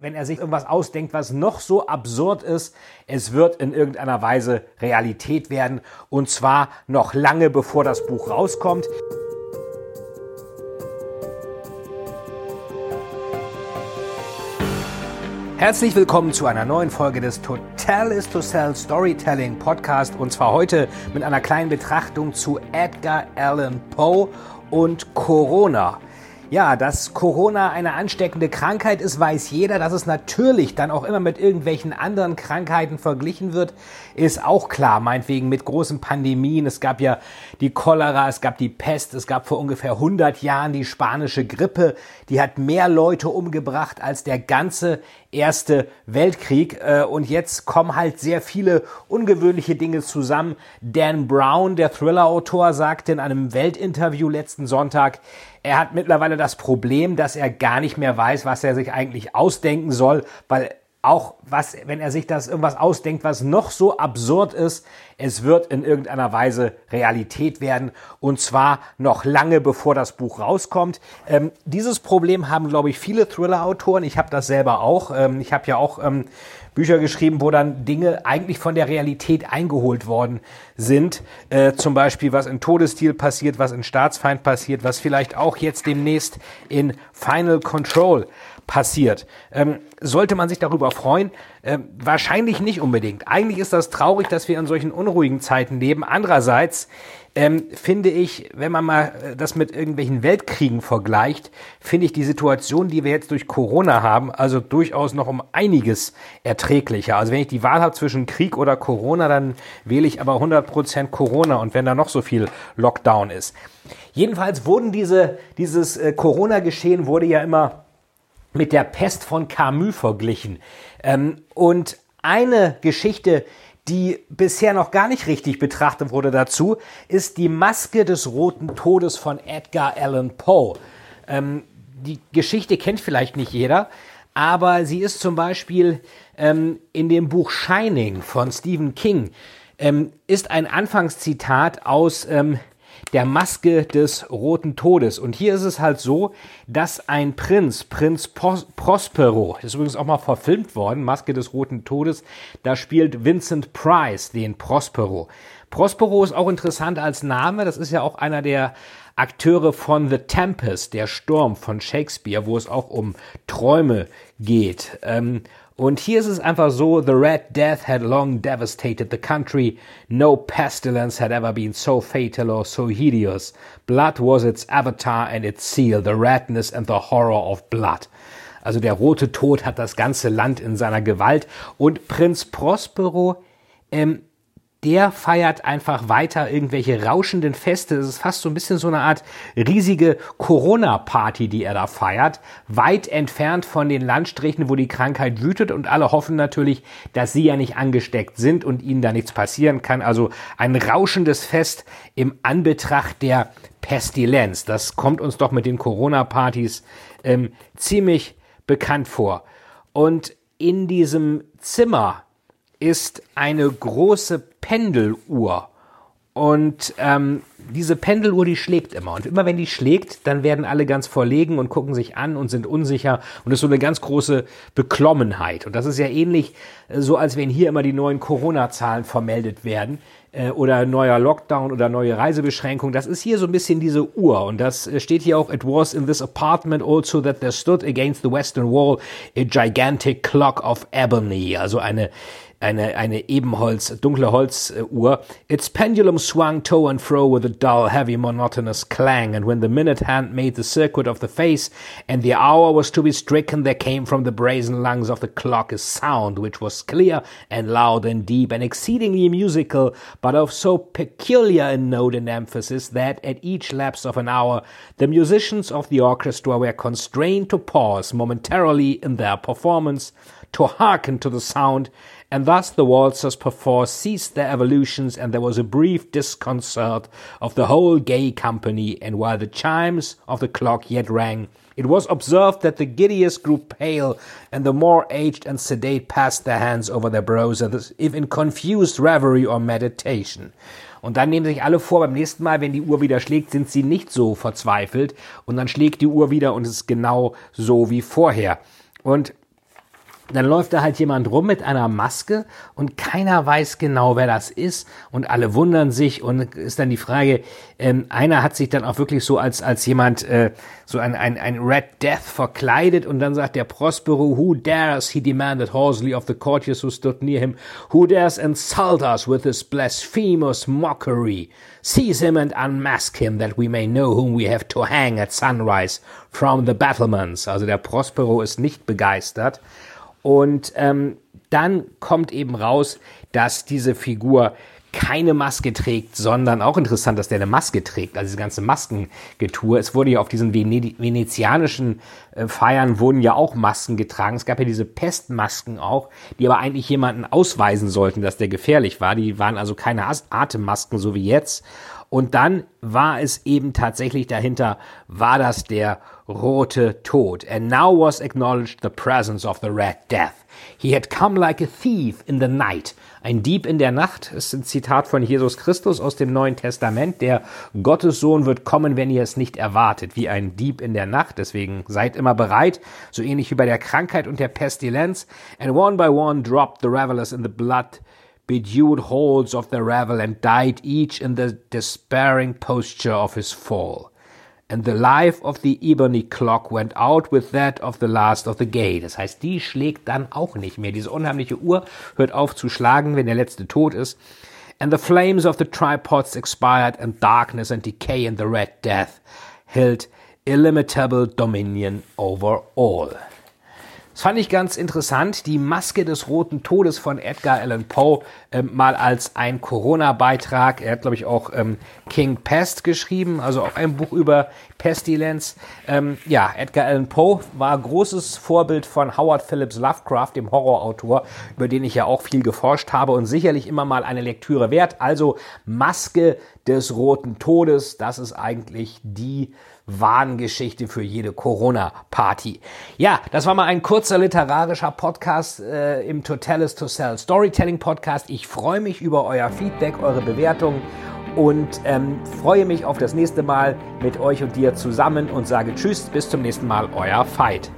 wenn er sich irgendwas ausdenkt, was noch so absurd ist, es wird in irgendeiner Weise Realität werden und zwar noch lange bevor das Buch rauskommt. Herzlich willkommen zu einer neuen Folge des Total is to Sell Storytelling Podcast und zwar heute mit einer kleinen Betrachtung zu Edgar Allan Poe und Corona. Ja, dass Corona eine ansteckende Krankheit ist, weiß jeder. Dass es natürlich dann auch immer mit irgendwelchen anderen Krankheiten verglichen wird, ist auch klar. Meinetwegen mit großen Pandemien. Es gab ja die Cholera, es gab die Pest, es gab vor ungefähr 100 Jahren die spanische Grippe. Die hat mehr Leute umgebracht als der ganze Erste Weltkrieg. Äh, und jetzt kommen halt sehr viele ungewöhnliche Dinge zusammen. Dan Brown, der Thriller-Autor, sagte in einem Weltinterview letzten Sonntag, er hat mittlerweile das Problem, dass er gar nicht mehr weiß, was er sich eigentlich ausdenken soll, weil auch was, wenn er sich das irgendwas ausdenkt, was noch so absurd ist, es wird in irgendeiner Weise Realität werden und zwar noch lange bevor das Buch rauskommt. Ähm, dieses Problem haben, glaube ich, viele Thriller-Autoren. Ich habe das selber auch. Ähm, ich habe ja auch ähm, Bücher geschrieben, wo dann Dinge eigentlich von der Realität eingeholt worden sind. Äh, zum Beispiel, was in Todesstil passiert, was in Staatsfeind passiert, was vielleicht auch jetzt demnächst in Final Control passiert. Ähm, sollte man sich darüber freuen? Ähm, wahrscheinlich nicht unbedingt. Eigentlich ist das traurig, dass wir in solchen unruhigen Zeiten leben. Andererseits ähm, finde ich, wenn man mal äh, das mit irgendwelchen Weltkriegen vergleicht, finde ich die Situation, die wir jetzt durch Corona haben, also durchaus noch um einiges erträglicher. Also wenn ich die Wahl habe zwischen Krieg oder Corona, dann wähle ich aber 100% Corona und wenn da noch so viel Lockdown ist. Jedenfalls wurden diese, dieses äh, Corona-Geschehen wurde ja immer mit der Pest von Camus verglichen. Ähm, und eine Geschichte, die bisher noch gar nicht richtig betrachtet wurde dazu, ist die Maske des Roten Todes von Edgar Allan Poe. Ähm, die Geschichte kennt vielleicht nicht jeder, aber sie ist zum Beispiel ähm, in dem Buch Shining von Stephen King, ähm, ist ein Anfangszitat aus ähm, der Maske des Roten Todes. Und hier ist es halt so, dass ein Prinz, Prinz Pros Prospero, ist übrigens auch mal verfilmt worden, Maske des Roten Todes, da spielt Vincent Price den Prospero. Prospero ist auch interessant als Name, das ist ja auch einer der Akteure von The Tempest, der Sturm von Shakespeare, wo es auch um Träume geht. Ähm, und hier ist es einfach so, the Red Death had long devastated the country. No pestilence had ever been so fatal or so hideous. Blood was its avatar and its seal, the redness and the horror of blood. Also der rote Tod hat das ganze Land in seiner Gewalt. Und Prinz Prospero ähm, der feiert einfach weiter irgendwelche rauschenden Feste. Es ist fast so ein bisschen so eine Art riesige Corona-Party, die er da feiert. Weit entfernt von den Landstrichen, wo die Krankheit wütet und alle hoffen natürlich, dass sie ja nicht angesteckt sind und ihnen da nichts passieren kann. Also ein rauschendes Fest im Anbetracht der Pestilenz. Das kommt uns doch mit den Corona-Partys ähm, ziemlich bekannt vor. Und in diesem Zimmer ist eine große Pendeluhr. Und ähm, diese Pendeluhr, die schlägt immer. Und immer wenn die schlägt, dann werden alle ganz verlegen und gucken sich an und sind unsicher. Und das ist so eine ganz große Beklommenheit. Und das ist ja ähnlich äh, so, als wenn hier immer die neuen Corona-Zahlen vermeldet werden äh, oder neuer Lockdown oder neue Reisebeschränkung. Das ist hier so ein bisschen diese Uhr. Und das äh, steht hier auch, it was in this apartment also that there stood against the western wall a gigantic clock of ebony. Also eine eine, eine Ebenholz, dunkle Holzuhr. Its pendulum swung to and fro with a dull, heavy, monotonous clang, and when the minute hand made the circuit of the face, and the hour was to be stricken, there came from the brazen lungs of the clock a sound which was clear and loud and deep and exceedingly musical, but of so peculiar a note and emphasis that at each lapse of an hour the musicians of the orchestra were constrained to pause momentarily in their performance, to hearken to the sound, and thus the waltzers perforce ceased their evolutions, and there was a brief disconcert of the whole gay company, and while the chimes of the clock yet rang, it was observed that the giddiest grew pale, and the more aged and sedate passed their hands over their brows, as if in confused reverie or meditation. Und dann nehmen sich alle vor, beim nächsten Mal, wenn die Uhr wieder schlägt, sind sie nicht so verzweifelt. Und dann schlägt die Uhr wieder und es ist genau so wie vorher. Und dann läuft da halt jemand rum mit einer Maske und keiner weiß genau, wer das ist und alle wundern sich und ist dann die Frage, ähm, einer hat sich dann auch wirklich so als, als jemand, äh, so ein, ein, ein Red Death verkleidet und dann sagt der Prospero, who dares, he demanded hoarsely of the courtiers who stood near him, who dares insult us with his blasphemous mockery? Seize him and unmask him that we may know whom we have to hang at sunrise from the battlements. Also der Prospero ist nicht begeistert. Und ähm, dann kommt eben raus, dass diese Figur keine Maske trägt, sondern auch interessant, dass der eine Maske trägt, also diese ganze Maskengetue. Es wurde ja auf diesen Vene venezianischen äh, Feiern wurden ja auch Masken getragen. Es gab ja diese Pestmasken auch, die aber eigentlich jemanden ausweisen sollten, dass der gefährlich war. Die waren also keine Atemmasken, so wie jetzt. Und dann war es eben tatsächlich dahinter, war das der rote Tod. And now was acknowledged the presence of the Red Death. He had come like a thief in the night. Ein Dieb in der Nacht ist ein Zitat von Jesus Christus aus dem Neuen Testament. Der Gottessohn wird kommen, wenn ihr es nicht erwartet, wie ein Dieb in der Nacht. Deswegen seid immer bereit, so ähnlich wie bei der Krankheit und der Pestilenz. And one by one dropped the revelers in the blood bedewed halls of the revel and died each in the despairing posture of his fall. And the life of the ebony clock went out with that of the last of the gay. Das heißt, die schlägt dann auch nicht mehr. Diese unheimliche Uhr hört auf zu schlagen, wenn der letzte tot ist. And the flames of the tripods expired, and darkness and decay and the red death held illimitable dominion over all. Das fand ich ganz interessant, die Maske des roten Todes von Edgar Allan Poe ähm, mal als ein Corona-Beitrag. Er hat, glaube ich, auch ähm, King Pest geschrieben, also auch ein Buch über Pestilenz. Ähm, ja, Edgar Allan Poe war großes Vorbild von Howard Phillips Lovecraft, dem Horrorautor, über den ich ja auch viel geforscht habe und sicherlich immer mal eine Lektüre wert. Also Maske des roten Todes, das ist eigentlich die Warngeschichte für jede Corona-Party. Ja, das war mal ein kurzer literarischer Podcast äh, im Totalis to Sell Storytelling Podcast. Ich freue mich über euer Feedback, eure Bewertungen und ähm, freue mich auf das nächste Mal mit euch und dir zusammen und sage Tschüss, bis zum nächsten Mal, euer Veit.